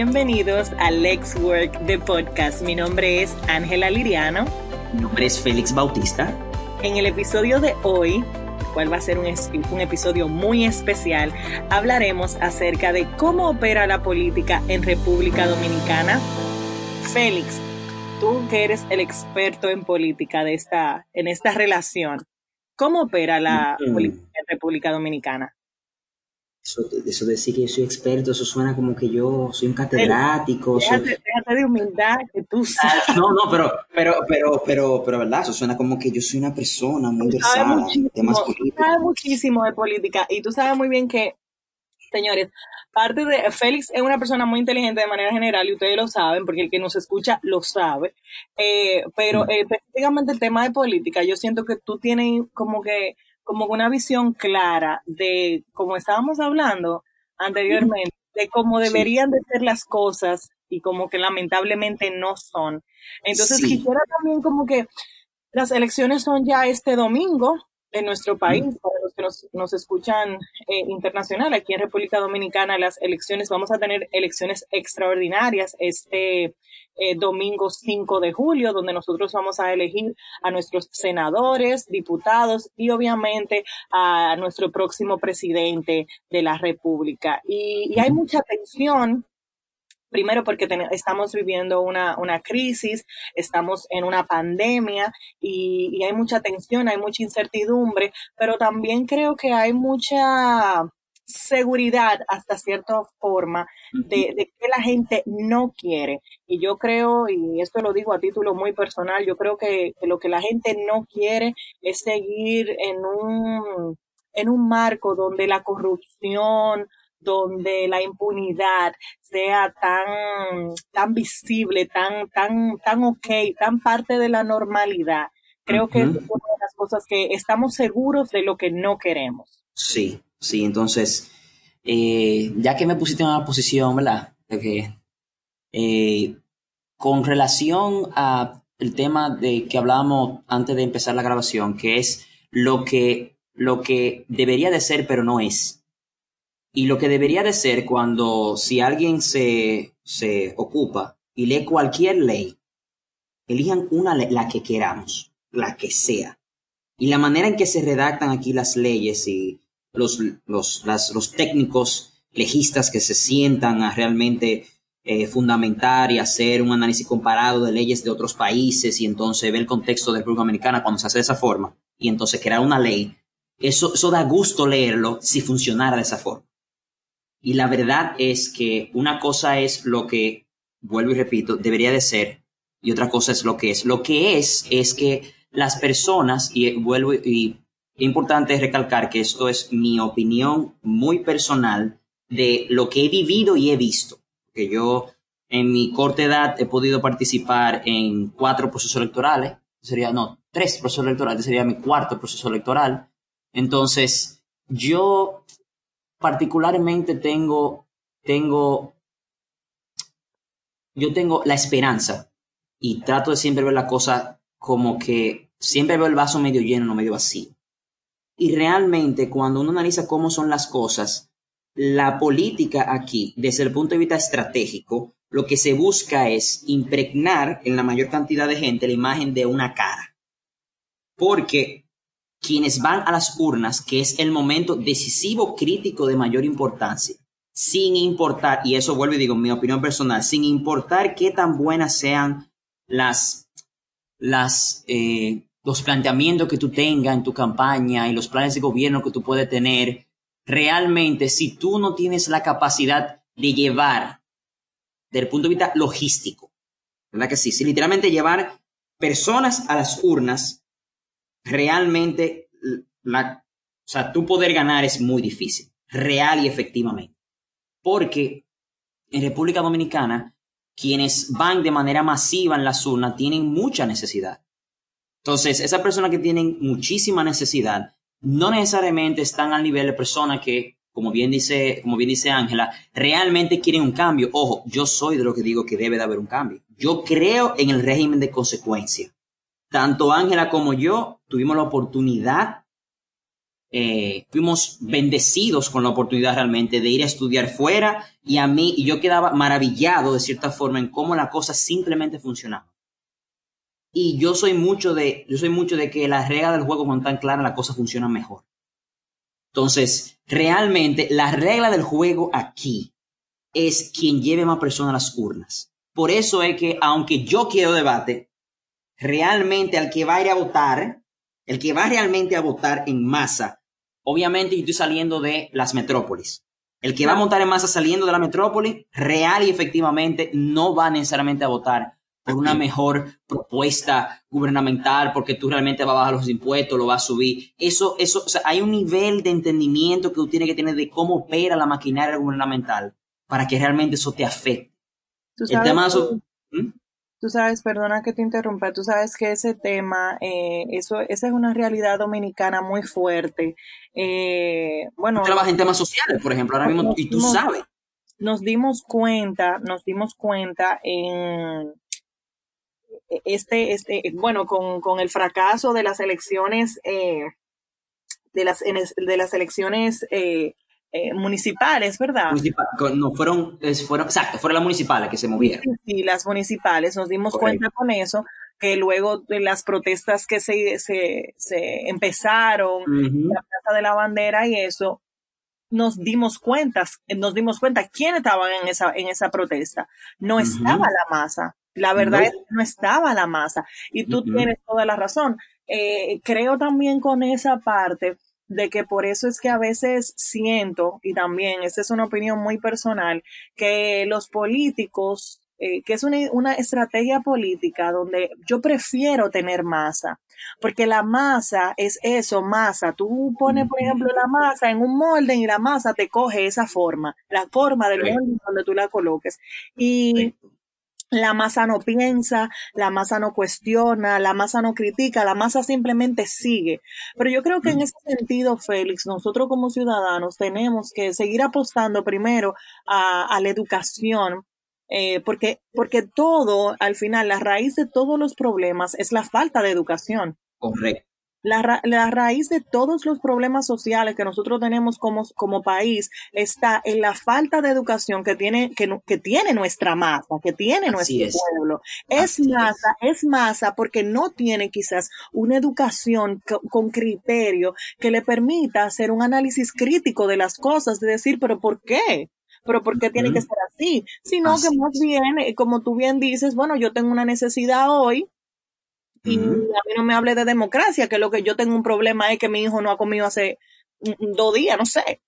Bienvenidos a Lex Work de Podcast. Mi nombre es Ángela Liriano. Mi nombre es Félix Bautista. En el episodio de hoy, cual va a ser un, un episodio muy especial, hablaremos acerca de cómo opera la política en República Dominicana. Félix, tú que eres el experto en política de esta, en esta relación, ¿cómo opera la mm. política en República Dominicana? Eso, eso decir que yo soy experto, eso suena como que yo soy un catedrático. Déjate, de humildad que tú sabes. Ah, no, no, pero, pero, pero, pero, pero, ¿verdad? Eso suena como que yo soy una persona muy versada en temas políticos. Tú sabes muchísimo de política y tú sabes muy bien que, señores, parte de Félix es una persona muy inteligente de manera general y ustedes lo saben porque el que nos escucha lo sabe. Eh, pero eh, específicamente el tema de política, yo siento que tú tienes como que como una visión clara de, como estábamos hablando anteriormente, de cómo deberían de ser las cosas y como que lamentablemente no son. Entonces quisiera también como que las elecciones son ya este domingo, en nuestro país, para que nos, nos escuchan eh, internacional, aquí en República Dominicana, las elecciones, vamos a tener elecciones extraordinarias este eh, domingo 5 de julio, donde nosotros vamos a elegir a nuestros senadores, diputados y obviamente a nuestro próximo presidente de la República. Y, y hay mucha tensión Primero porque estamos viviendo una, una, crisis, estamos en una pandemia y, y, hay mucha tensión, hay mucha incertidumbre, pero también creo que hay mucha seguridad hasta cierta forma de, de, que la gente no quiere. Y yo creo, y esto lo digo a título muy personal, yo creo que, que lo que la gente no quiere es seguir en un, en un marco donde la corrupción, donde la impunidad sea tan, tan visible, tan, tan, tan ok, tan parte de la normalidad. Creo que es una de las cosas que estamos seguros de lo que no queremos. Sí, sí, entonces, eh, ya que me pusiste en una posición, ¿verdad? De que, eh, con relación a el tema de que hablábamos antes de empezar la grabación, que es lo que, lo que debería de ser, pero no es. Y lo que debería de ser cuando si alguien se, se ocupa y lee cualquier ley, elijan una la que queramos, la que sea. Y la manera en que se redactan aquí las leyes y los, los, los técnicos legistas que se sientan a realmente eh, fundamentar y hacer un análisis comparado de leyes de otros países y entonces ver el contexto de República Dominicana cuando se hace de esa forma y entonces crear una ley, eso, eso da gusto leerlo si funcionara de esa forma. Y la verdad es que una cosa es lo que, vuelvo y repito, debería de ser, y otra cosa es lo que es. Lo que es es que las personas, y vuelvo y es importante recalcar que esto es mi opinión muy personal de lo que he vivido y he visto. Que yo en mi corta edad he podido participar en cuatro procesos electorales, sería, no, tres procesos electorales, sería mi cuarto proceso electoral. Entonces, yo particularmente tengo, tengo, yo tengo la esperanza y trato de siempre ver la cosa como que siempre veo el vaso medio lleno, no medio vacío. Y realmente cuando uno analiza cómo son las cosas, la política aquí, desde el punto de vista estratégico, lo que se busca es impregnar en la mayor cantidad de gente la imagen de una cara. Porque quienes van a las urnas, que es el momento decisivo crítico de mayor importancia, sin importar, y eso vuelvo y digo, mi opinión personal, sin importar qué tan buenas sean las, eh, los planteamientos que tú tengas en tu campaña y los planes de gobierno que tú puedes tener, realmente si tú no tienes la capacidad de llevar, desde el punto de vista logístico, ¿verdad que sí? Si literalmente llevar personas a las urnas, realmente la, o sea, tu poder ganar es muy difícil, real y efectivamente. Porque en República Dominicana, quienes van de manera masiva en las urnas tienen mucha necesidad. Entonces, esas personas que tienen muchísima necesidad no necesariamente están al nivel de personas que, como bien dice, como bien dice Ángela, realmente quieren un cambio. Ojo, yo soy de lo que digo que debe de haber un cambio. Yo creo en el régimen de consecuencia tanto Ángela como yo tuvimos la oportunidad eh, fuimos bendecidos con la oportunidad realmente de ir a estudiar fuera y a mí, y yo quedaba maravillado de cierta forma en cómo la cosa simplemente funcionaba. Y yo soy mucho de, yo soy mucho de que las reglas del juego cuando están claras la cosa funciona mejor. Entonces, realmente la regla del juego aquí es quien lleve más personas a las urnas. Por eso es que, aunque yo quiero debate, realmente al que va a ir a votar, el que va realmente a votar en masa, obviamente yo estoy saliendo de las metrópolis. El que va a votar en masa saliendo de la metrópoli, real y efectivamente, no va necesariamente a votar por una mejor propuesta gubernamental, porque tú realmente vas a bajar los impuestos, lo vas a subir. Eso, eso, o sea, hay un nivel de entendimiento que tú tienes que tener de cómo opera la maquinaria gubernamental para que realmente eso te afecte. El tema. Tú sabes, perdona que te interrumpa, tú sabes que ese tema, eh, eso, esa es una realidad dominicana muy fuerte. Eh, bueno, trabaja en temas sociales, por ejemplo, ahora mismo, y tú sabes. Nos dimos cuenta, nos dimos cuenta en este, este, bueno, con, con el fracaso de las elecciones, eh, de las, de las elecciones eh, eh, municipales, ¿verdad? no, fueron, fueron, exacto, fueron las municipales que se movieron. Sí, las municipales, nos dimos cuenta con eso, que luego de las protestas que se, se, se empezaron, la Plaza de la Bandera y eso, nos dimos cuenta, nos dimos cuenta quién estaban en esa, en esa protesta. No estaba la masa. La verdad es que no estaba la masa. Y tú tienes toda la razón. Eh, creo también con esa parte de que por eso es que a veces siento, y también esta es una opinión muy personal, que los políticos, eh, que es una, una, estrategia política donde yo prefiero tener masa, porque la masa es eso, masa. Tú pones, por ejemplo, la masa en un molde y la masa te coge esa forma, la forma del molde donde tú la coloques. Y la masa no piensa, la masa no cuestiona, la masa no critica, la masa simplemente sigue. Pero yo creo que en ese sentido, Félix, nosotros como ciudadanos tenemos que seguir apostando primero a, la educación, eh, porque, porque todo, al final, la raíz de todos los problemas es la falta de educación. Correcto. La, la, raíz de todos los problemas sociales que nosotros tenemos como, como país está en la falta de educación que tiene, que, que tiene nuestra masa, que tiene nuestro pueblo. Es masa, es. masa porque no tiene quizás una educación con criterio que le permita hacer un análisis crítico de las cosas, de decir, pero ¿por qué? pero ¿por qué tiene que ser así? Sino que más bien, eh, como tú bien dices, bueno, yo tengo una necesidad hoy, y a mí no me hable de democracia, que lo que yo tengo un problema es que mi hijo no ha comido hace dos días, no sé.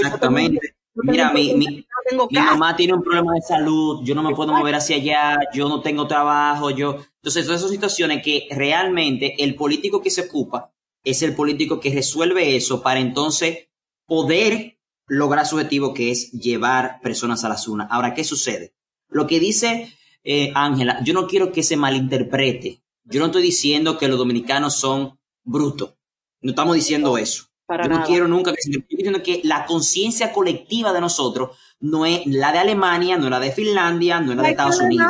Exactamente. Mira, mi, mi, mamá tiene un problema de salud, yo no me puedo mover hacia allá, yo no tengo trabajo, yo... Entonces, todas esas situaciones que realmente el político que se ocupa es el político que resuelve eso para entonces poder lograr su objetivo que es llevar personas a las urnas. Ahora, ¿qué sucede? Lo que dice eh, Ángela, yo no quiero que se malinterprete. Yo no estoy diciendo que los dominicanos son brutos. No estamos diciendo eso. Yo no quiero nunca que se estoy diciendo que la conciencia colectiva de nosotros no es la de Alemania, no es la de Finlandia, no es la de Estados Unidos.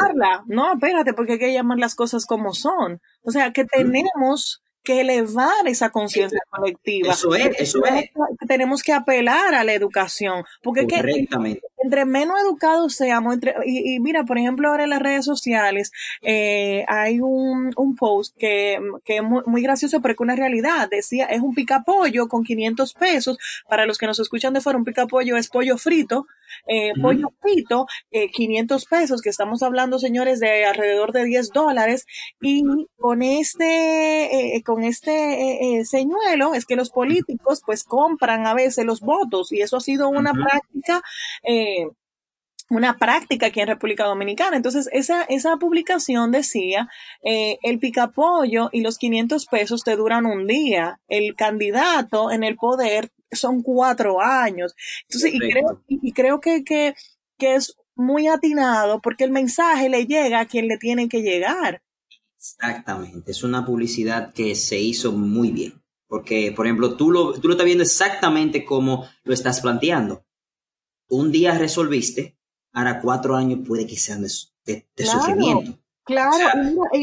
No, espérate, porque hay que llamar las cosas como son. O sea, que tenemos que elevar esa conciencia colectiva. Eso es, eso es. Tenemos que apelar a la educación, porque que, entre menos educados seamos, entre, y, mira, por ejemplo, ahora en las redes sociales eh, hay un, un, post que, que es muy, gracioso, pero que una realidad, decía, es un picapollo con 500 pesos, para los que nos escuchan de fuera, un picapollo es pollo frito, eh, pollo frito, eh, 500 pesos, que estamos hablando, señores, de alrededor de 10 dólares, y con este, eh, con este eh, eh, señuelo es que los políticos pues compran a veces los votos y eso ha sido una práctica eh, una práctica aquí en República Dominicana. Entonces, esa, esa publicación decía, eh, el picapollo y los 500 pesos te duran un día. El candidato en el poder son cuatro años. Entonces, y creo, y creo que, que, que es muy atinado porque el mensaje le llega a quien le tiene que llegar. Exactamente, es una publicidad que se hizo muy bien. Porque, por ejemplo, tú lo, tú lo estás viendo exactamente como lo estás planteando. Un día resolviste, ahora cuatro años puede que sean de, sufrimiento. Claro,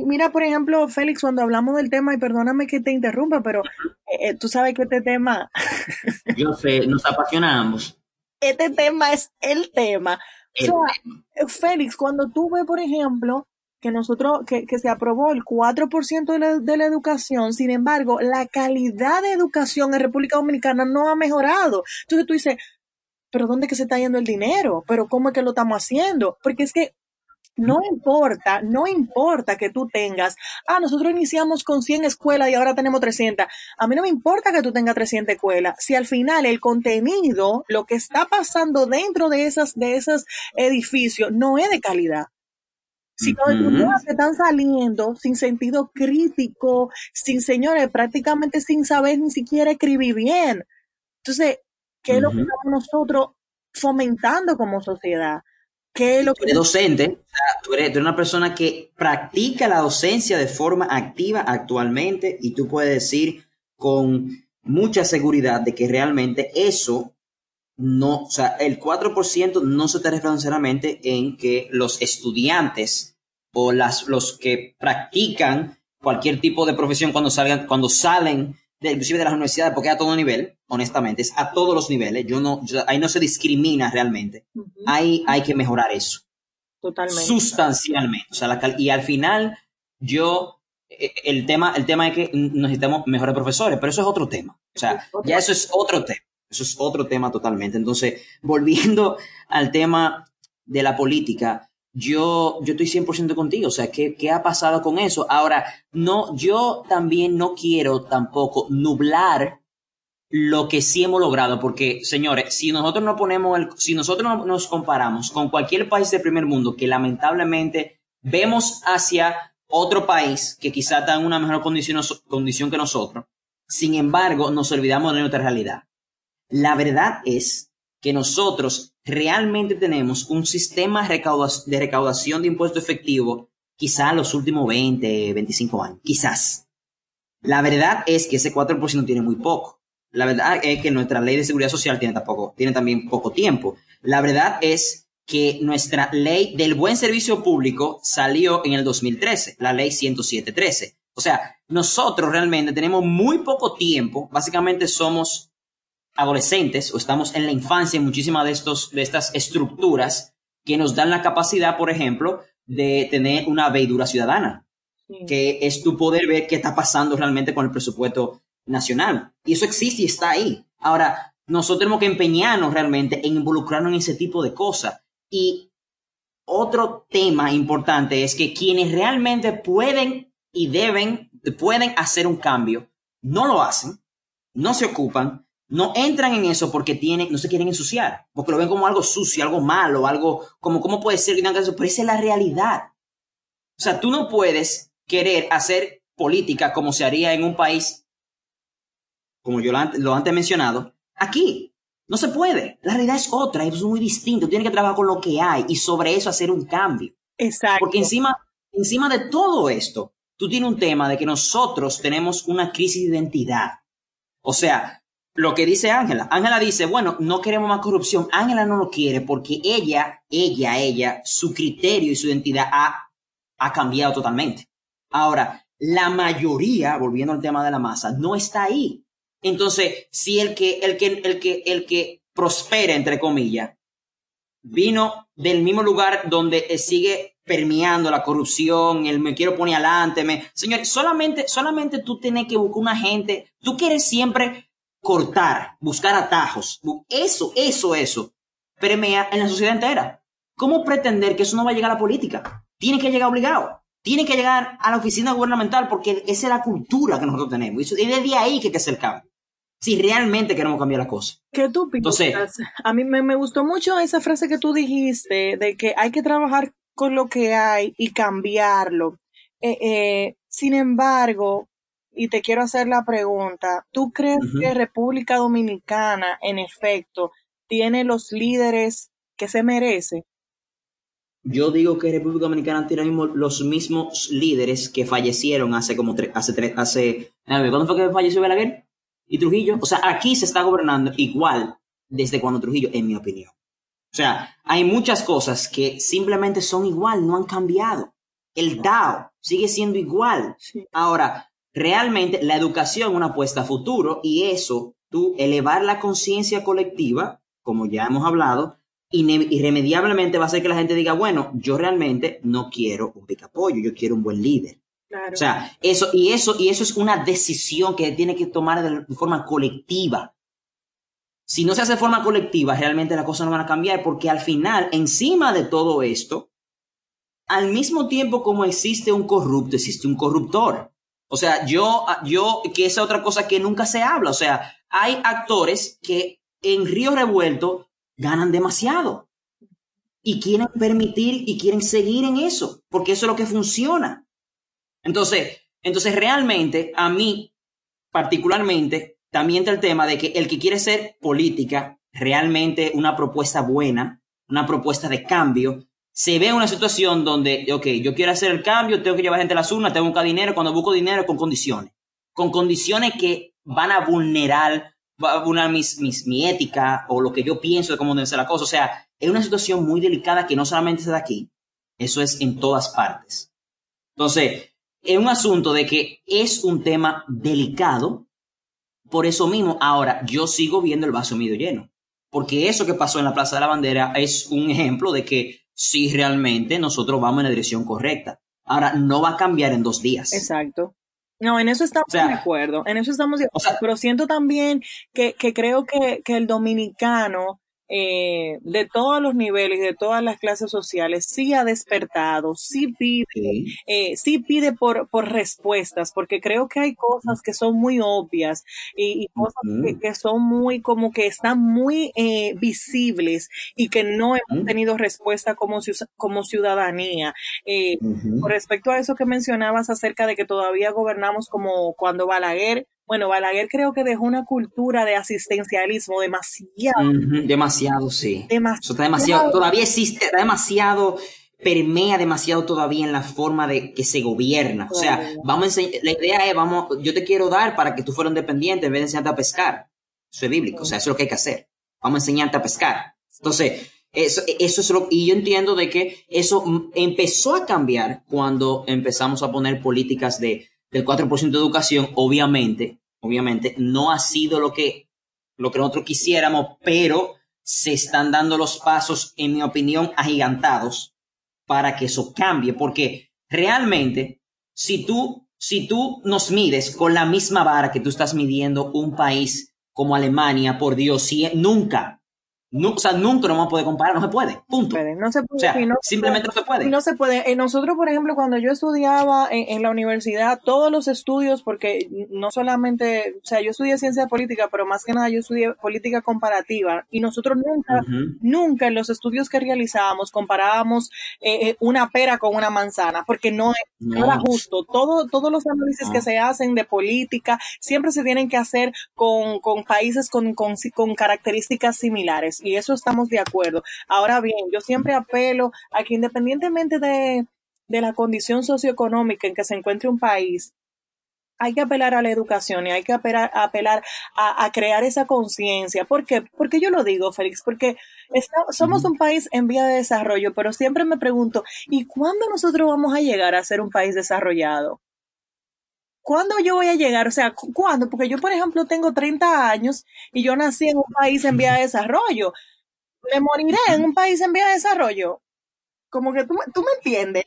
mira, por ejemplo, Félix, cuando hablamos del tema, y perdóname que te interrumpa, pero eh, tú sabes que este tema... Yo sé, nos apasiona a ambos. Este tema es el tema. o sea, Félix, cuando tú ves, por ejemplo, que nosotros, que, que se aprobó el 4% de la, de la educación, sin embargo, la calidad de educación en República Dominicana no ha mejorado. Entonces tú dices, pero ¿dónde que se está yendo el dinero? ¿Pero cómo es que lo estamos haciendo? Porque es que no importa, no importa que tú tengas, ah, nosotros iniciamos con 100 escuelas y ahora tenemos 300. A mí no me importa que tú tengas 300 escuelas. Si al final el contenido, lo que está pasando dentro de esas, de esos edificios no es de calidad. Si los se están saliendo sin sentido crítico, sin señores, prácticamente sin saber ni siquiera escribir bien. Entonces, ¿qué es lo que estamos nosotros fomentando como sociedad? ¿Qué es lo que... Tú eres docente, tú, eres, una persona que practica la docencia de forma activa actualmente y tú puedes decir con mucha seguridad de que realmente eso no, o sea, el 4% no se te necesariamente en que los estudiantes o las, los que practican cualquier tipo de profesión cuando salgan, cuando salen de, inclusive de las universidades, porque es a todo nivel, honestamente, es a todos los niveles. Yo no, ahí no se discrimina realmente. hay, hay que mejorar eso. Totalmente. Sustancialmente. O sea, y al final, yo, eh, el tema, el tema es que necesitamos mejores profesores, pero eso es otro tema. O sea, ya eso es otro tema. Eso es otro tema totalmente. Entonces, volviendo al tema de la política, yo, yo estoy 100% contigo. O sea, ¿qué, ¿qué ha pasado con eso? Ahora, no, yo también no quiero tampoco nublar lo que sí hemos logrado, porque señores, si nosotros no ponemos el, si nosotros nos comparamos con cualquier país del primer mundo que lamentablemente vemos hacia otro país que quizá está en una mejor condición, condición que nosotros, sin embargo, nos olvidamos de nuestra realidad. La verdad es que nosotros realmente tenemos un sistema de recaudación de impuesto efectivo quizá los últimos 20, 25 años, quizás. La verdad es que ese 4% tiene muy poco. La verdad es que nuestra ley de seguridad social tiene, tampoco, tiene también poco tiempo. La verdad es que nuestra ley del buen servicio público salió en el 2013, la ley 107.13. O sea, nosotros realmente tenemos muy poco tiempo, básicamente somos adolescentes o estamos en la infancia en muchísimas de, estos, de estas estructuras que nos dan la capacidad, por ejemplo, de tener una veidura ciudadana, que es tu poder ver qué está pasando realmente con el presupuesto nacional. Y eso existe y está ahí. Ahora, nosotros tenemos que empeñarnos realmente en involucrarnos en ese tipo de cosas. Y otro tema importante es que quienes realmente pueden y deben, pueden hacer un cambio, no lo hacen, no se ocupan, no entran en eso porque tienen, no se quieren ensuciar, porque lo ven como algo sucio, algo malo, algo como, ¿cómo puede ser que no eso? Pero esa es la realidad. O sea, tú no puedes querer hacer política como se haría en un país como yo lo antes mencionado, aquí no se puede. La realidad es otra, es muy distinto. Tiene que trabajar con lo que hay y sobre eso hacer un cambio. Exacto. Porque encima, encima de todo esto, tú tienes un tema de que nosotros tenemos una crisis de identidad. O sea, lo que dice Ángela. Ángela dice, bueno, no queremos más corrupción. Ángela no lo quiere porque ella, ella, ella, su criterio y su identidad ha, ha cambiado totalmente. Ahora, la mayoría, volviendo al tema de la masa, no está ahí. Entonces, si el que, el que, el que, el que prospera, entre comillas, vino del mismo lugar donde sigue permeando la corrupción, el me quiero poner adelante, me... Señor, solamente, solamente tú tienes que buscar una gente, tú quieres siempre cortar, buscar atajos, eso, eso, eso, permea en la sociedad entera. ¿Cómo pretender que eso no va a llegar a la política? Tiene que llegar obligado. Tiene que llegar a la oficina gubernamental porque esa es la cultura que nosotros tenemos. Y desde ahí que hay que hacer el cambio si realmente queremos cambiar la cosa. ¿Qué tú piensas? a mí me, gustó mucho esa frase que tú dijiste de que hay que trabajar con lo que hay y cambiarlo. Eh, eh, sin embargo, y te quiero hacer la pregunta, ¿tú crees que República Dominicana, en efecto, tiene los líderes que se merece? Yo digo que República Dominicana tiene los mismos líderes que fallecieron hace como tres, hace tres, hace, ¿cuándo fue que falleció Balaguer? y Trujillo. O sea, aquí se está gobernando igual desde cuando Trujillo, en mi opinión. O sea, hay muchas cosas que simplemente son igual, no han cambiado. El DAO sigue siendo igual. Ahora, realmente la educación es una apuesta a futuro y eso, tú elevar la conciencia colectiva, como ya hemos hablado, irremediablemente va a hacer que la gente diga, bueno, yo realmente no quiero un picapollo, yo quiero un buen líder. O sea, eso y eso y eso es una decisión que tiene que tomar de, forma colectiva. Si no se hace de forma colectiva, realmente las cosas no van a cambiar porque al final, encima de todo esto, al mismo tiempo como existe un corrupto, existe un corruptor. O sea, yo, yo, que esa es otra cosa que nunca se habla. O sea, hay actores que en Río Revuelto ganan demasiado y quieren permitir y quieren seguir en eso, porque eso es lo que funciona. Entonces, entonces realmente a mí particularmente también está el tema de que el que quiere ser política, realmente una propuesta buena, una propuesta de cambio, se ve una situación donde, ok, yo quiero hacer el cambio, tengo que llevar gente a las urnas, tengo que buscar dinero, cuando busco dinero con condiciones, con condiciones que van a vulnerar, va a vulnerar mis, mis, mi ética o lo que yo pienso de cómo debe ser la cosa. O sea, es una situación muy delicada que no solamente se da aquí, eso es en todas partes. Entonces, es un asunto de que es un tema delicado, por eso mismo, ahora yo sigo viendo el vaso medio lleno, porque eso que pasó en la Plaza de la Bandera es un ejemplo de que si realmente nosotros vamos en la dirección correcta. Ahora, no va a cambiar en dos días. Exacto. No, en eso estamos de acuerdo, en eso estamos de acuerdo, pero siento también que, que creo que, que el dominicano eh, de todos los niveles, de todas las clases sociales, sí ha despertado, sí pide, eh, sí pide por, por respuestas, porque creo que hay cosas que son muy obvias y, cosas que, son muy, como que están muy eh, visibles y que no hemos tenido respuesta como, como ciudadanía. Eh, Con respecto a eso que mencionabas acerca de que todavía gobernamos como cuando Balaguer bueno, Balaguer creo que dejó una cultura de asistencialismo demasiado. demasiado, sí. Demasiado. demasiado. Todavía existe, está demasiado, permea demasiado todavía en la forma de que se gobierna. O sea, vamos a la idea es, vamos, yo te quiero dar para que tú fueras independiente en vez de enseñarte a pescar. Eso es bíblico, o sea, eso es lo que hay que hacer. Vamos a enseñarte a pescar. Entonces, eso, eso es lo, y yo entiendo de que eso empezó a cambiar cuando empezamos a poner políticas de del 4% de educación, obviamente, obviamente, no ha sido lo que, lo que nosotros quisiéramos, pero se están dando los pasos, en mi opinión, agigantados para que eso cambie, porque realmente, si tú, si tú nos mides con la misma vara que tú estás midiendo un país como Alemania, por Dios, si, nunca, no, o sea, nunca nos vamos a poder comparar, no se puede, punto. No se puede, o sea, simplemente no se puede. No se puede. Eh, nosotros, por ejemplo, cuando yo estudiaba en, la universidad, todos los estudios, porque no solamente, o sea, yo estudié ciencia política, pero más que nada yo estudié política comparativa, y nosotros nunca, nunca en los estudios que realizábamos comparábamos eh, eh, una pera con una manzana, porque no, era justo. Todo, todos los análisis que se hacen de política siempre se tienen que hacer con, con países con, con, con características similares y eso estamos de acuerdo. Ahora bien, yo siempre apelo a que independientemente de, la condición socioeconómica en que se encuentre un país, hay que apelar a la educación y hay que apelar, apelar a, crear esa conciencia. ¿Por qué? Porque yo lo digo, Félix, porque somos un país en vía de desarrollo, pero siempre me pregunto, ¿y cuándo nosotros vamos a llegar a ser un país desarrollado? ¿Cuándo yo voy a llegar? O sea, ¿cuándo? Porque yo, por ejemplo, tengo 30 años y yo nací en un país en vía de desarrollo. ¿Me moriré en un país en vía de desarrollo? Como que tú, tú me entiendes.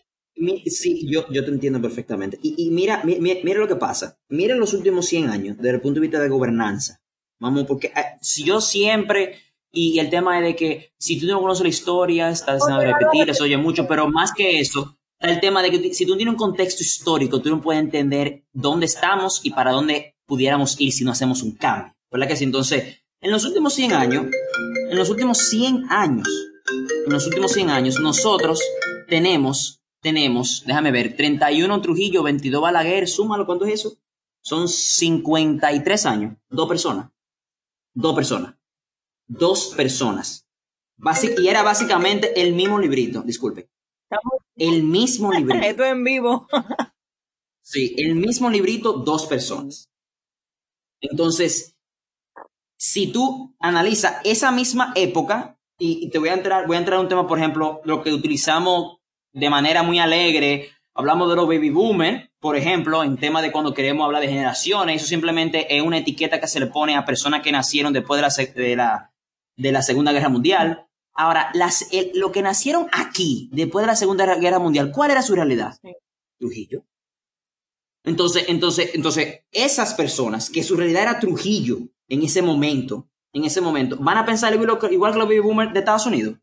Sí, yo, yo te entiendo perfectamente. Y, mira, mira, lo que pasa. Mira los últimos 100 años desde el punto de vista de gobernanza. Vamos, porque eh, si yo siempre, y el tema es de que si tú no conoces la historia, estás a repetir, eso oye mucho, pero más que eso, el tema de que si tú tienes un contexto histórico, tú no puedes entender dónde estamos y para dónde pudiéramos ir si no hacemos un cambio. ¿Verdad que sí? Entonces, en los últimos 100 años, en los últimos 100 años, en los últimos 100 años, nosotros tenemos, tenemos, déjame ver, 31 Trujillo, 22 Balaguer, súmalo, ¿cuánto es eso? Son 53 años, dos personas, dos personas, dos personas. y era básicamente el mismo librito, disculpe. El mismo librito. Esto en vivo. sí, el mismo librito, dos personas. Entonces, si tú analizas esa misma época, y, te voy a entrar, voy a entrar a un tema, por ejemplo, lo que utilizamos de manera muy alegre hablamos de los baby boomers, por ejemplo, en tema de cuando queremos hablar de generaciones, eso simplemente es una etiqueta que se le pone a personas que nacieron después de la, de la, de la Segunda Guerra Mundial. Ahora, las, lo que nacieron aquí, después de la Segunda Guerra Mundial, ¿cuál era su realidad? Trujillo. Entonces, entonces, entonces, esas personas que su realidad era Trujillo en ese momento, en ese momento, van a pensar igual, que los baby boomers de Estados Unidos.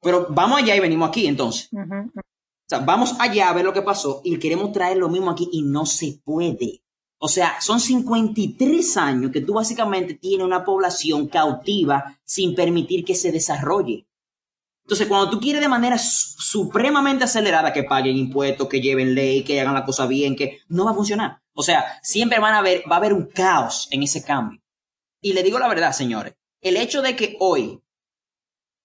Pero vamos allá y venimos aquí, entonces. O sea, vamos allá a ver lo que pasó y queremos traer lo mismo aquí y no se puede. O sea, son 53 años que tú básicamente tienes una población cautiva sin permitir que se desarrolle. Entonces, cuando tú quieres de manera supremamente acelerada que paguen impuestos, que lleven ley, que hagan la cosa bien, que no va a funcionar. O sea, siempre van a ver, va a haber un caos en ese cambio. Y le digo la verdad, señores, el hecho de que hoy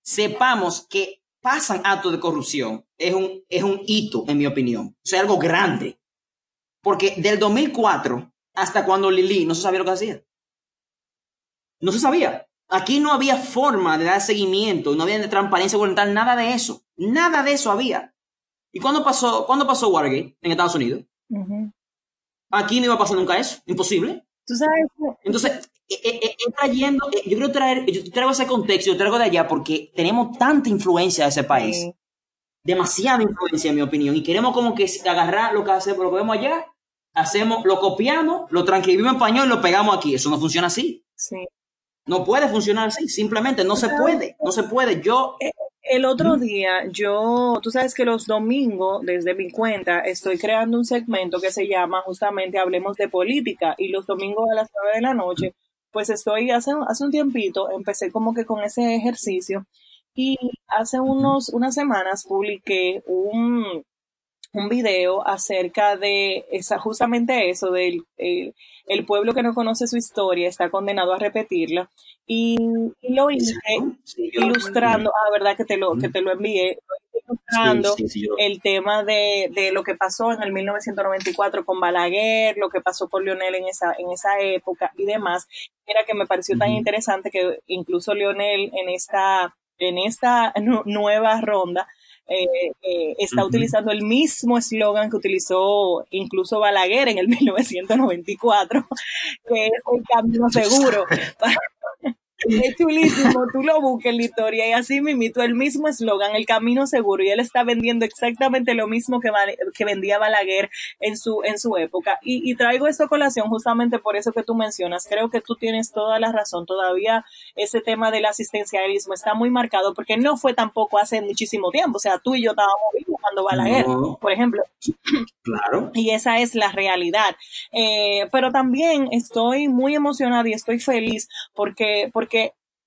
sepamos que pasan actos de corrupción es un, es un hito, en mi opinión. O sea, algo grande. Porque del 2004 hasta cuando Lili no se sabía lo que hacía. No se sabía. Aquí no había forma de dar seguimiento, no había de transparencia gubernamental, nada de eso. Nada de eso había. ¿Y cuándo pasó, ¿cuándo pasó Watergate en Estados Unidos? Aquí no iba a pasar nunca eso. Imposible. ¿Tú sabes? Entonces, eh, eh, eh, trayendo, yo quiero traer, yo traigo ese contexto, yo traigo de allá porque tenemos tanta influencia de ese país. Demasiada influencia, en mi opinión. Y queremos como que agarrar lo que hacemos, lo que vemos allá, hacemos, lo copiamos, lo transcribimos en español y lo pegamos aquí. Eso no funciona así. Sí. No puede funcionar así, simplemente no se puede, no se puede. Yo... Eh, el otro día, yo, tú sabes que los domingos, desde mi cuenta, estoy creando un segmento que se llama justamente Hablemos de Política y los domingos a las nueve de la noche, pues estoy, hace, hace un tiempito, empecé como que con ese ejercicio y hace unos, unas semanas publiqué un, un video acerca de esa, justamente eso, del el pueblo que no conoce su historia está condenado a repetirla. Y, lo hice ilustrando, ah, verdad que te lo, que te lo envié, ilustrando el tema de, de, lo que pasó en el 1994 con Balaguer, lo que pasó con Lionel en esa, en esa época y demás. Era que me pareció tan interesante que incluso Lionel en esta, en esta nueva ronda eh, eh, está utilizando el mismo eslogan que utilizó incluso Balaguer en el 1994, que es el camino seguro. Es chulísimo, tú lo busques la historia y así me imito el mismo eslogan, el camino seguro, y él está vendiendo exactamente lo mismo que, que vendía Balaguer en su, en su época. Y, y traigo esto a colación justamente por eso que tú mencionas. Creo que tú tienes toda la razón. Todavía ese tema del asistencialismo está muy marcado porque no fue tampoco hace muchísimo tiempo. O sea, tú y yo estábamos vivos cuando Balaguer, por ejemplo. Claro. Y esa es la realidad. Eh, pero también estoy muy emocionada y estoy feliz porque, porque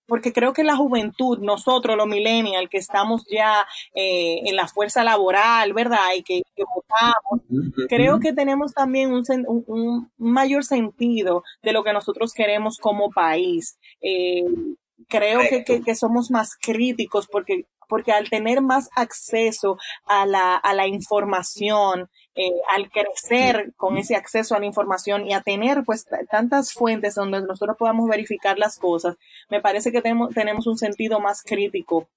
porque creo que la juventud, nosotros los millennials que estamos ya eh, en la fuerza laboral, ¿verdad? Y que, votamos, creo que tenemos también un, mayor sentido de lo que nosotros queremos como país. Eh, creo que, somos más críticos porque, porque al tener más acceso a la, a la información, eh, al crecer con ese acceso a la información y a tener pues tantas fuentes donde nosotros podamos verificar las cosas, me parece que tenemos, tenemos un sentido más crítico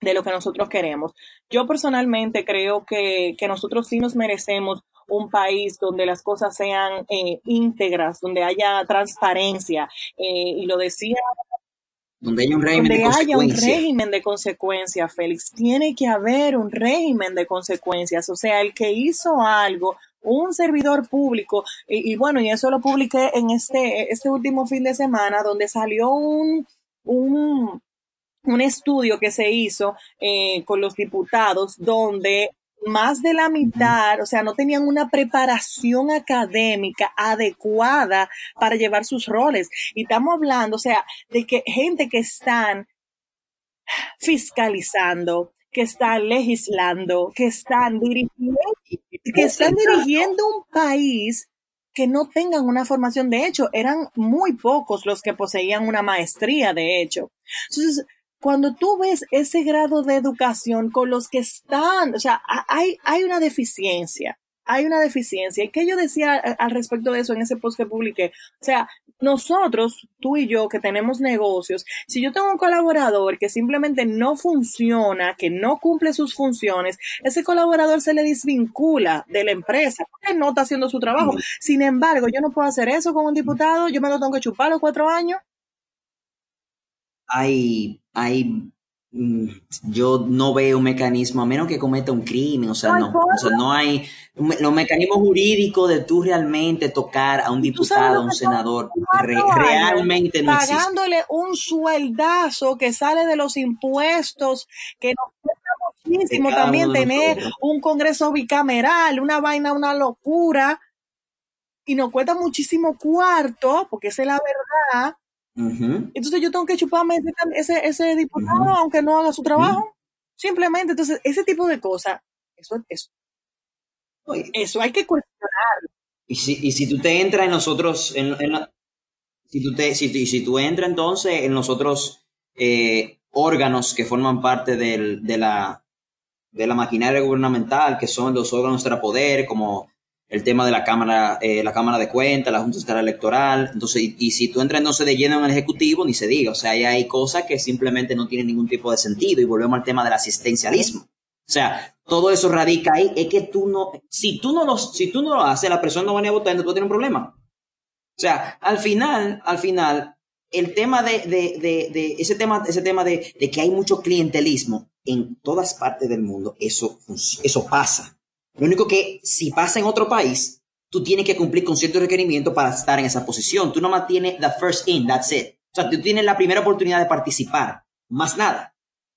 de lo que nosotros queremos. Yo personalmente creo que, que nosotros sí nos merecemos un país donde las cosas sean eh, íntegras, donde haya transparencia. Eh, y lo decía donde haya un régimen de haya un régimen de consecuencias, Félix. Tiene que haber un régimen de consecuencias. O sea, el que hizo algo, un servidor público, y, bueno, y eso lo publiqué en este, este último fin de semana, donde salió un, un, un estudio que se hizo eh, con los diputados, donde más de la mitad, o sea, no tenían una preparación académica adecuada para llevar sus roles. Y estamos hablando, o sea, de que gente que están fiscalizando, que están legislando, que están dirigiendo, que están dirigiendo un país que no tengan una formación. De hecho, eran muy pocos los que poseían una maestría, de hecho. Entonces, cuando tú ves ese grado de educación con los que están, o sea, hay, hay una deficiencia, hay una deficiencia. ¿Y qué yo decía al respecto de eso en ese post que publiqué? O sea, nosotros, tú y yo, que tenemos negocios, si yo tengo un colaborador que simplemente no funciona, que no cumple sus funciones, ese colaborador se le desvincula de la empresa porque no está haciendo su trabajo. Sin embargo, yo no puedo hacer eso con un diputado, yo me lo tengo que chupar los cuatro años. Hay, hay Mm, yo no veo un mecanismo, a menos que cometa un crimen, o sea, no, o sea, no hay los mecanismos jurídicos de tú realmente tocar a un diputado, a un senador, realmente no Pagándole un sueldazo que sale de los impuestos, que nos cuesta muchísimo también tener un congreso bicameral, una vaina, una locura, y nos cuesta muchísimo cuarto, porque esa es la verdad, entonces yo tengo que chuparme ese, ese, diputado aunque no haga su trabajo. Simplemente, entonces, ese tipo de cosas, eso, eso, eso hay que cuestionar. Y si, y si tú te entras en nosotros, en, si tú te, si, si tú entras entonces en los otros eh, órganos que forman parte del, de la de la maquinaria gubernamental, que son los órganos de poder, como el tema de la Cámara, eh, la Cámara de Cuentas, la Junta Central Electoral. Entonces, y, si tú entras entonces de lleno en el Ejecutivo, ni se diga. O sea, ahí hay cosas que simplemente no tienen ningún tipo de sentido. Y volvemos al tema del asistencialismo. O sea, todo eso radica ahí. Es que tú no, si tú no lo, si tú no lo haces, la persona no va a votar, entonces tú tienes un problema. O sea, al final, al final, el tema de, de, de, de ese tema, ese tema de, de que hay mucho clientelismo en todas partes del mundo, eso, eso pasa. Lo único que si pasa en otro país, tú tienes que cumplir con ciertos requerimientos para estar en esa posición. Tú nomás tienes the first in, that's it. O sea, tú tienes la primera oportunidad de participar, más nada.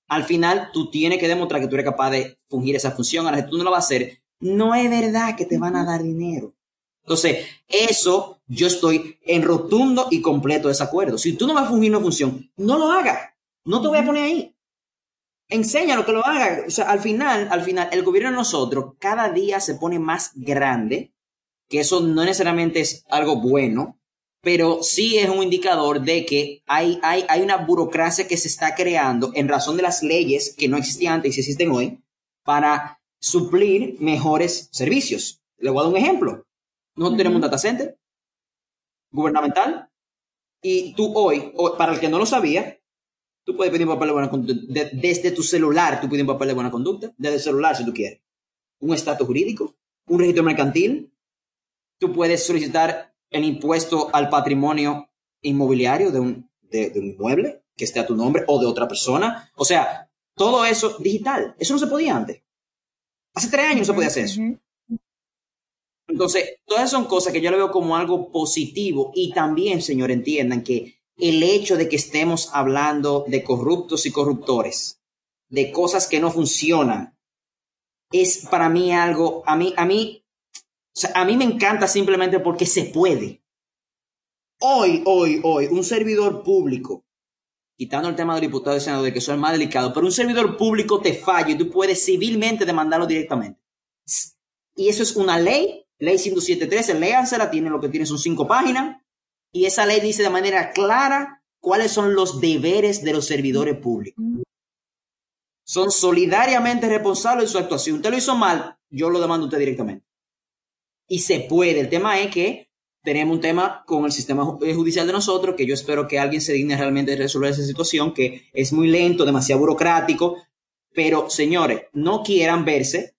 Al final, tú tienes que demostrar que tú eres capaz de fungir esa función. Ahora, si tú no lo vas a hacer, no es verdad que te van a dar dinero. Entonces, eso yo estoy en rotundo y completo desacuerdo. Si tú no vas a fungir una función, no lo hagas. No te voy a poner ahí enséñalo que lo haga. O sea, al final, al final, el gobierno de nosotros cada día se pone más grande, que eso no necesariamente es algo bueno, pero sí es un indicador de que hay, hay, hay una burocracia que se está creando en razón de las leyes que no existían antes y existen hoy para suplir mejores servicios. Le voy a dar un ejemplo. Nosotros tenemos un data center gubernamental y tú hoy, para el que no lo sabía, Tú puedes pedir un papel de buena conducta. desde tu celular, tú pides un papel de buena conducta. Desde el celular, si tú quieres. Un estatus jurídico, un registro mercantil. Tú puedes solicitar el impuesto al patrimonio inmobiliario de un, de, un inmueble que esté a tu nombre o de otra persona. O sea, todo eso digital. Eso no se podía antes. Hace tres años no se podía hacer eso. Entonces, todas son cosas que yo le veo como algo positivo y también, señor, entiendan que el hecho de que estemos hablando de corruptos y corruptores, de cosas que no funcionan, es para mí algo, a mí, a mí, a mí me encanta simplemente porque se puede. Hoy, hoy, hoy, un servidor público, quitando el tema del diputado y senador, que eso es más delicado, pero un servidor público te falla y tú puedes civilmente demandarlo directamente. Y eso es una ley, ley 107.13, léansela, tiene lo que tiene son cinco páginas, y esa ley dice de manera clara cuáles son los deberes de los servidores públicos. Son solidariamente responsables de su actuación. Usted lo hizo mal, yo lo demando a usted directamente. Y se puede. El tema es que tenemos un tema con el sistema judicial de nosotros, que yo espero que alguien se digne realmente de resolver esa situación, que es muy lento, demasiado burocrático. Pero, señores, no quieran verse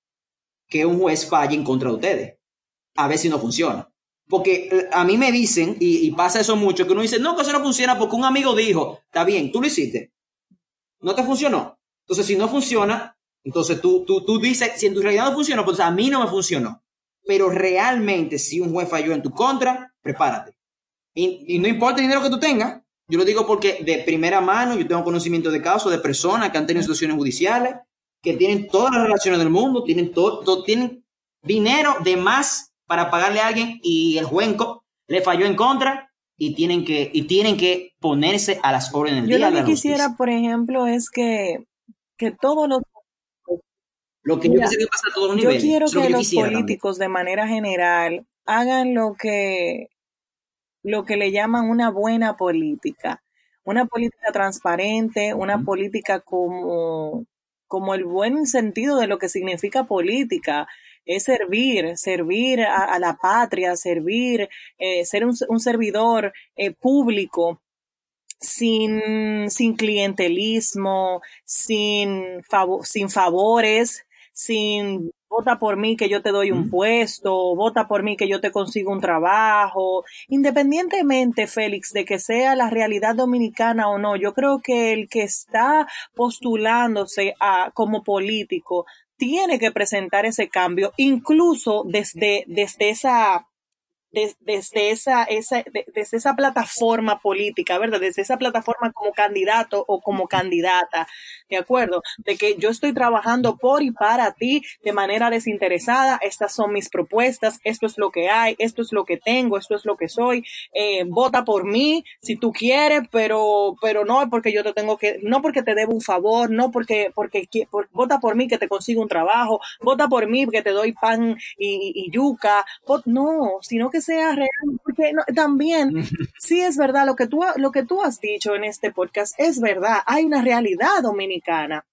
que un juez falle en contra de ustedes. A ver si no funciona. Porque eh, a mí me dicen, y, pasa eso mucho, que uno dice, no, que eso no funciona porque un amigo dijo, está bien, tú lo hiciste, no te funcionó. Entonces, si no funciona, entonces tú, tú, tú dices, si en tu realidad no funciona, pues a mí no me funcionó. Pero realmente, si un juez falló en tu contra, prepárate. Y, no importa el dinero que tú tengas, yo lo digo porque de primera mano yo tengo conocimiento de casos de personas que han tenido situaciones judiciales, que tienen todas las relaciones del mundo, tienen, todo, tienen dinero de más para pagarle a alguien y el juez le falló en contra y tienen que, y tienen que ponerse a las órdenes del día. Yo lo que quisiera, por ejemplo, es que, que todos los lo que yo que pasa a todos los niveles. Yo quiero que, los políticos de manera general hagan lo que lo que le llaman una buena política, una política transparente, una política como como el buen sentido de lo que significa política, es servir, servir a, la patria, servir, eh, ser un, servidor eh, público sin, sin clientelismo, sin, sin favores, sin vota por mí que yo te doy un puesto, vota por mí que yo te consigo un trabajo, independientemente, Félix, de que sea la realidad dominicana o no, yo creo que el que está postulándose a, como político tiene que presentar ese cambio, incluso desde, desde esa desde, esa, esa, desde esa plataforma política, ¿verdad? Desde esa plataforma como candidato o como candidata, ¿de acuerdo? De que yo estoy trabajando por y para ti de manera desinteresada, estas son mis propuestas, esto es lo que hay, esto es lo que tengo, esto es lo que soy, eh, vota por mí si tú quieres, pero, pero no porque yo te tengo que, no porque te debo un favor, no porque, porque, vota por mí que te consigo un trabajo, vota por mí que te doy pan y yuca, no, sino que sea real, porque también sí es verdad lo que tú lo que tú has dicho en este podcast es verdad, hay una realidad dominicana.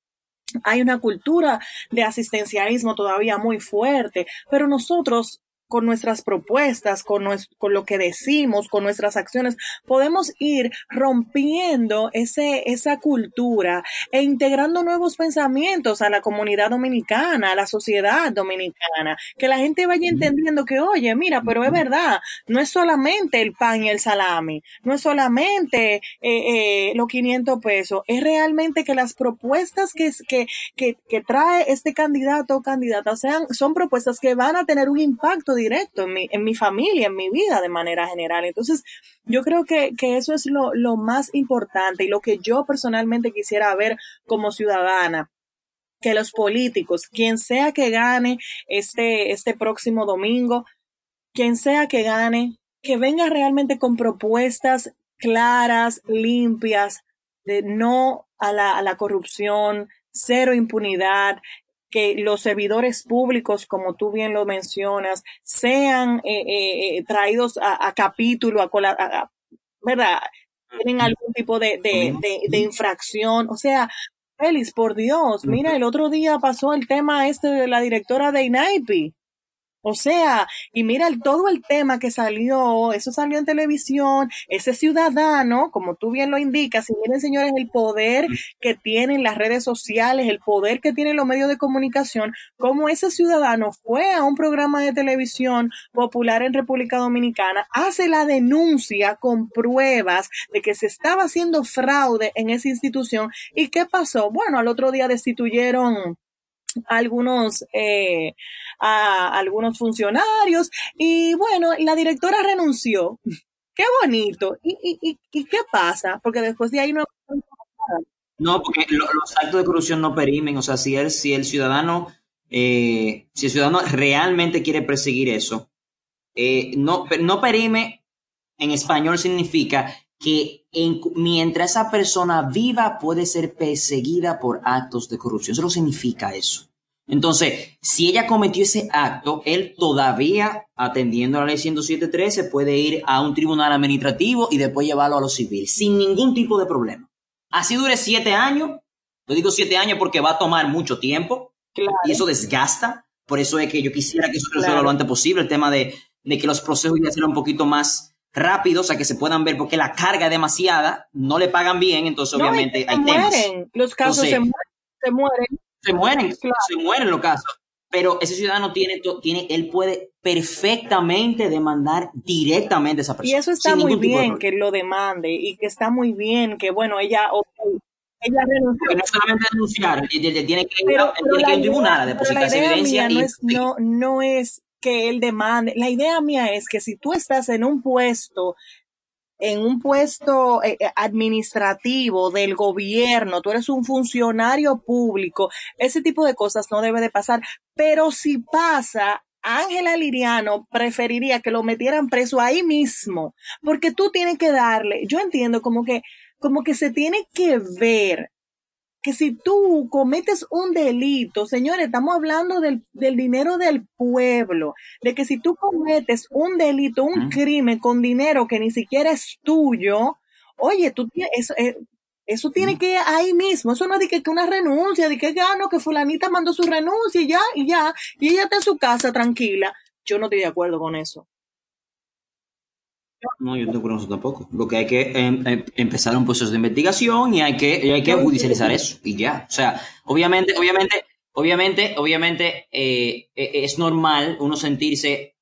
Hay una cultura de asistencialismo todavía muy fuerte, pero nosotros con nuestras propuestas, con, con lo que decimos, con nuestras acciones, podemos ir rompiendo ese, esa cultura e integrando nuevos pensamientos a la comunidad dominicana, a la sociedad dominicana, que la gente vaya entendiendo que, oye, mira, pero es verdad, no es solamente el pan y el salami, no es solamente eh, eh, los 500 pesos, es realmente que las propuestas que, que, que, que trae este candidato o candidata sean, son propuestas que van a tener un impacto directo en mi, en mi familia, en mi vida de manera general. Entonces, yo creo que, que eso es lo, lo más importante y lo que yo personalmente quisiera ver como ciudadana que los políticos, quien sea que gane este, este próximo domingo, quien sea que gane, que venga realmente con propuestas claras, limpias, de no a la, a la corrupción, cero impunidad, que los servidores públicos, como tú bien lo mencionas, sean eh, eh, eh traídos a, capítulo, a, a, ¿verdad? Tienen algún tipo de, de, de, infracción. O sea, Félix, por Dios, mira, el otro día pasó el tema este de la directora de INAIPI o sea, y mira todo el tema que salió, eso salió en televisión, ese ciudadano, como tú bien lo indicas, y miren señores, el poder que tienen las redes sociales, el poder que tienen los medios de comunicación, como ese ciudadano fue a un programa de televisión popular en República Dominicana, hace la denuncia con pruebas de que se estaba haciendo fraude en esa institución. ¿Y qué pasó? Bueno, al otro día destituyeron algunos, eh, a algunos funcionarios y bueno, la directora renunció. Qué bonito. ¿Y, y, y, qué pasa? Porque después de ahí no... No, porque los actos de corrupción no perimen. O sea, si el, si el ciudadano, eh, si el ciudadano realmente quiere perseguir eso, eh, no, no perime en español significa que mientras esa persona viva puede ser perseguida por actos de corrupción. Eso no significa eso. Entonces, si ella cometió ese acto, él todavía, atendiendo a la ley 107.13, puede ir a un tribunal administrativo y después llevarlo a lo civil, sin ningún tipo de problema. Así dure siete años, lo digo siete años porque va a tomar mucho tiempo y eso desgasta. Por eso es que yo quisiera que eso se resuelva lo antes posible, el tema de, que los procesos ya sean un poquito más rápidos, o sea, que se puedan ver, porque la carga es demasiada, no le pagan bien, entonces obviamente hay mueren. Los casos se mueren se mueren, se mueren los casos. Pero ese ciudadano tiene, tiene, él puede perfectamente demandar directamente a esa persona. Y eso está muy bien que lo demande y que está muy bien que, bueno, ella, ella renunció. no solamente denunciar, tiene que ir, a un tribunal a depositar esa evidencia. No, es, no, no es que él demande. La idea mía es que si tú estás en un puesto en un puesto eh, eh, administrativo del gobierno, tú eres un funcionario público, ese tipo de cosas no debe de pasar. Pero si pasa, Ángela Liriano preferiría que lo metieran preso ahí mismo, porque tú tienes que darle, yo entiendo como que, como que se tiene que ver que si tú cometes un delito, señores, estamos hablando del, dinero del pueblo, de que si tú cometes un delito, un crimen con dinero que ni siquiera es tuyo, oye, tú tienes, eso, eh, Eso tiene que ahí mismo, eso no es de que, que una renuncia, de que gano, que fulanita mandó su renuncia y ya, y ya, y ella está en su casa tranquila. Yo no estoy de acuerdo con eso. No, yo no con eso tampoco. Lo que hay que em, em, empezar un proceso de investigación y hay que, y hay que judicializar eso y ya. O sea, obviamente, obviamente, obviamente, obviamente eh, e- es normal uno sentirse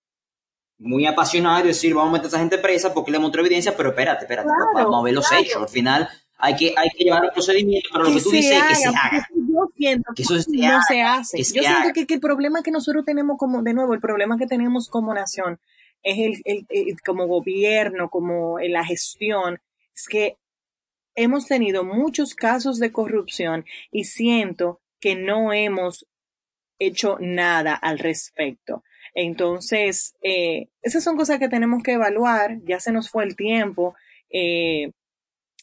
muy apasionado y decir, vamos a meter a esa gente presa porque le mostró evidencia, pero espérate, espérate, Claro, vamos a ver los claro. hechos. Al final hay que, hay que llevar el procedimiento, pero lo que tú dices es que se haga, Yo siento Que eso se no haga, se hace. Yo siento que, que el problema que nosotros tenemos como, de nuevo, el problema que tenemos como nación es el, el- el- como gobierno, como en la gestión, es que hemos tenido muchos casos de corrupción y siento que no hemos hecho nada al respecto. Entonces, eh, esas son cosas que tenemos que evaluar, ya se nos fue el tiempo, eh,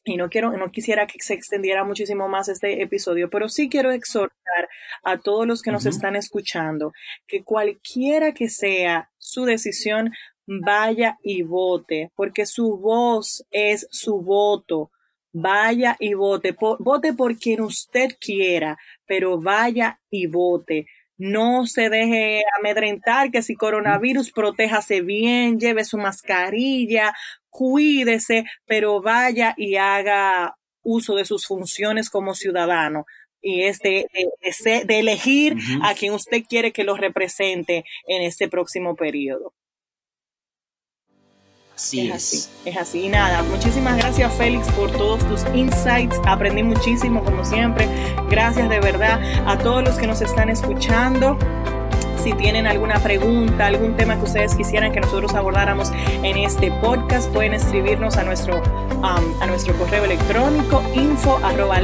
y no quiero, no quisiera que se extendiera muchísimo más este episodio, pero sí quiero exhortar a todos los que nos están escuchando que cualquiera que sea su decisión, vaya y vote, porque su voz es su voto. Vaya y vote, po- vote por quien usted quiera, pero vaya y vote. No se deje amedrentar que si coronavirus, protéjase bien, lleve su mascarilla, cuídese, pero vaya y haga uso de sus funciones como ciudadano. Y es de, de- de elegir a quien usted quiere que lo represente en este próximo periodo. Así es es. así, es así. Y nada, muchísimas gracias Félix por todos tus insights. Aprendí muchísimo como siempre. Gracias de verdad a todos los que nos están escuchando. Si tienen alguna pregunta, algún tema que ustedes quisieran que nosotros abordáramos en este podcast, pueden escribirnos a nuestro, um, a nuestro correo electrónico info arroba.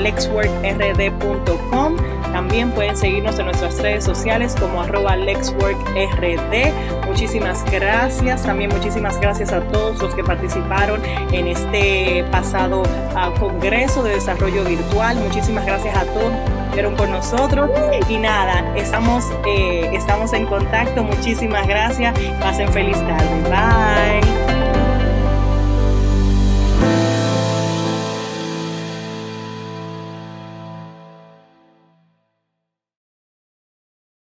También pueden seguirnos en nuestras redes sociales como arroba lexworkrd. Muchísimas gracias. También muchísimas gracias a todos los que participaron en este pasado uh, Congreso de Desarrollo Virtual. Muchísimas gracias a todos estuvieron con nosotros. Y nada, estamos, eh, estamos en contacto. Muchísimas gracias. Pasen feliz tarde. Bye.